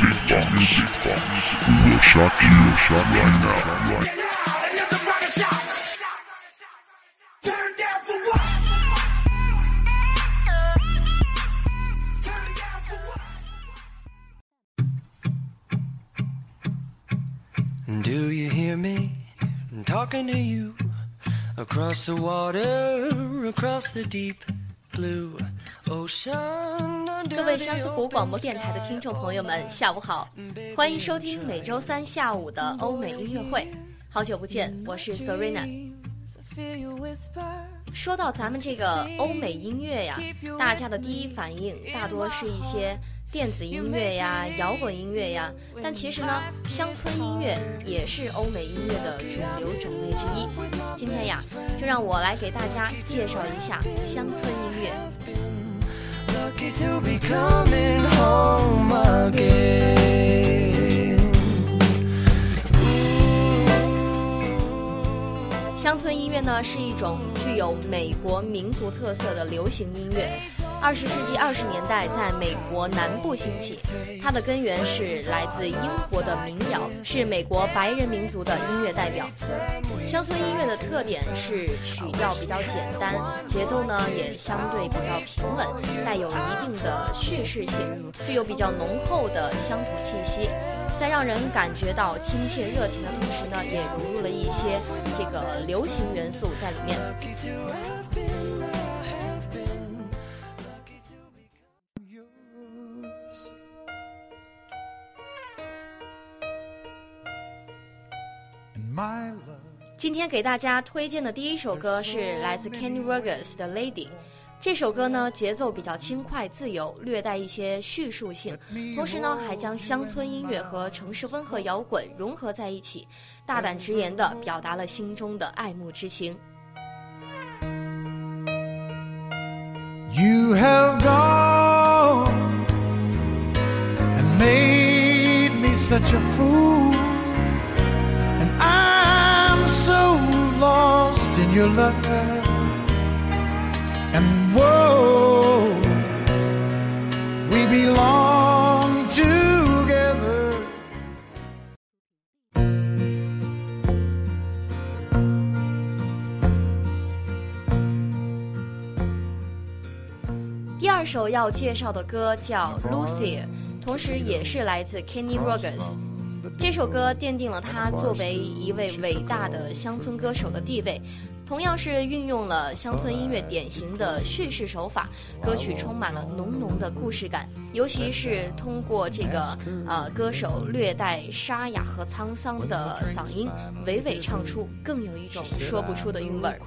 Music Box. Music Box. We will shock you, shock right now. Right Do you hear me talking to you across the water, across the deep blue ocean? 各位相思湖广播电台的听众朋友们，下午好，欢迎收听每周三下午的欧美音乐会。好久不见，我是 Serena。说到咱们这个欧美音乐呀，大家的第一反应大多是一些电子音乐呀、摇滚音乐呀，但其实呢，乡村音乐也是欧美音乐的主流种类之一。今天呀，就让我来给大家介绍一下乡村音乐。乡村音乐呢是一种具有美国民族特色的流行音乐，二十世纪二十年代在美国南部兴起，它的根源是来自英国的民谣，是美国白人民族的音乐代表。乡村音乐的特点是曲调比较简单，节奏呢也相对比较平稳，带有一定的叙事性，具有比较浓厚的乡土气息。在让人感觉到亲切热情的同时呢，也融入了一些这个流行元素在里面。今天给大家推荐的第一首歌是来自 Kenny Rogers 的《Lady》。这首歌呢，节奏比较轻快自由，略带一些叙述性，同时呢，还将乡村音乐和城市温和摇滚融合在一起，大胆直言地表达了心中的爱慕之情。youhavego made me such a fool, and I'm so lost in your love. And whoa, we belong together. 第二首要介绍的歌叫《Lucy》，同时也是来自 Kenny Rogers。 这首歌奠定了他作为一位伟大的乡村歌手的地位，同样是运用了乡村音乐典型的叙事手法，歌曲充满了浓浓的故事感，尤其是通过这个呃歌手略带沙哑和沧桑的嗓音，娓娓唱出，更有一种说不出的韵味儿。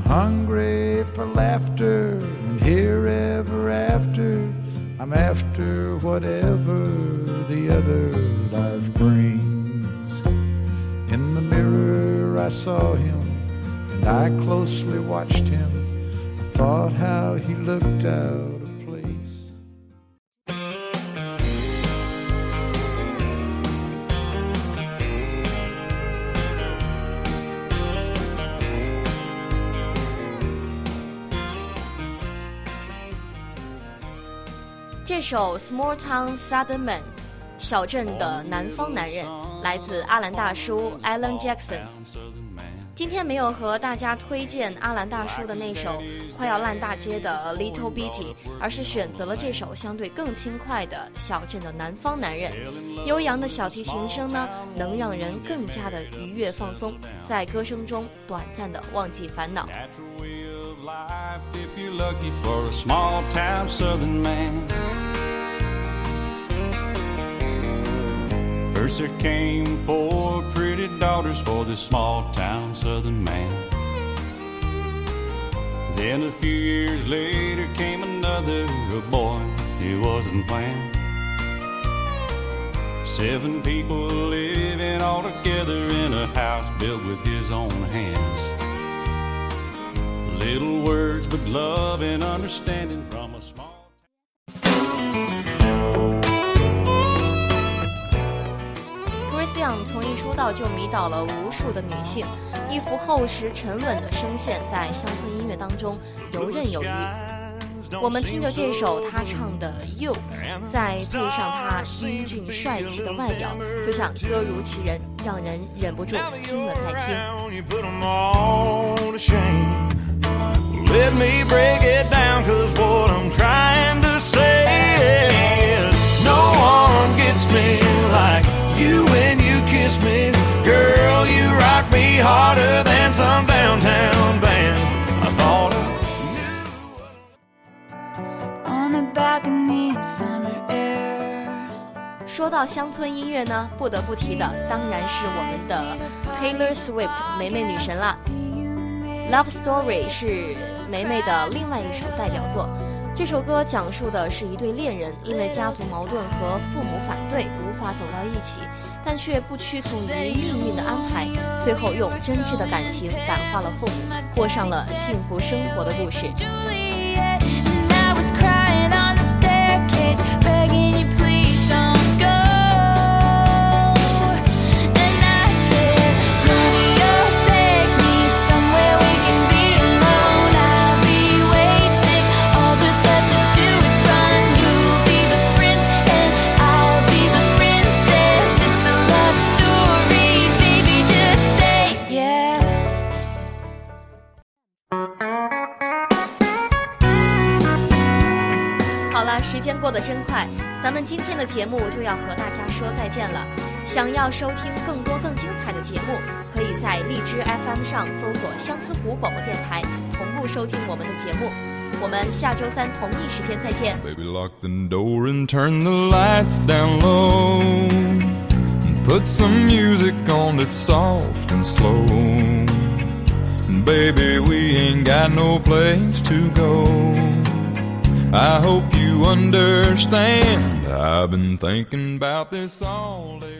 I'm hungry for laughter and here ever after. I'm after whatever the other life brings. In the mirror, I saw him and I closely watched him. I thought how he looked out 这首《Small Town Southern Man》小镇的南方男人来自阿兰大叔 Alan Jackson。今天没有和大家推荐阿兰大叔的那首快要烂大街的《Little Bitty》，而是选择了这首相对更轻快的《小镇的南方男人》。悠扬的小提琴声呢，能让人更加的愉悦放松，在歌声中短暂的忘记烦恼。First there came four pretty daughters for this small town southern man. Then a few years later came another, a boy, he wasn't planned. Seven people living all together in a house built with his own hands. Little words, but love and understanding from a small. 从一出道就迷倒了无数的女性，一副厚实沉稳的声线在乡村音乐当中游刃有余。我们听着这首他唱的《You》，再配上他英俊帅气的外表，就像歌如其人，让人忍不住听了再听。You 说到乡村音乐呢，不得不提的当然是我们的 Taylor Swift 梅梅女神啦。Love Story 是梅梅的另外一首代表作。这首歌讲述的是一对恋人因为家族矛盾和父母反对，无法走到一起，但却不屈从于命运的安排，最后用真挚的感情感化了父母，过上了幸福生活的故事。时间过得真快，咱们今天的节目就要和大家说再见了。想要收听更多更精彩的节目，可以在荔枝 FM 上搜索“相思湖广播电台”，同步收听我们的节目。我们下周三同一时间再见。Baby, lock the door and turn the lights down low. Put some music on that's soft and slow. Baby, we ain't got no place to go. I hope you understand. I've been thinking about this all day.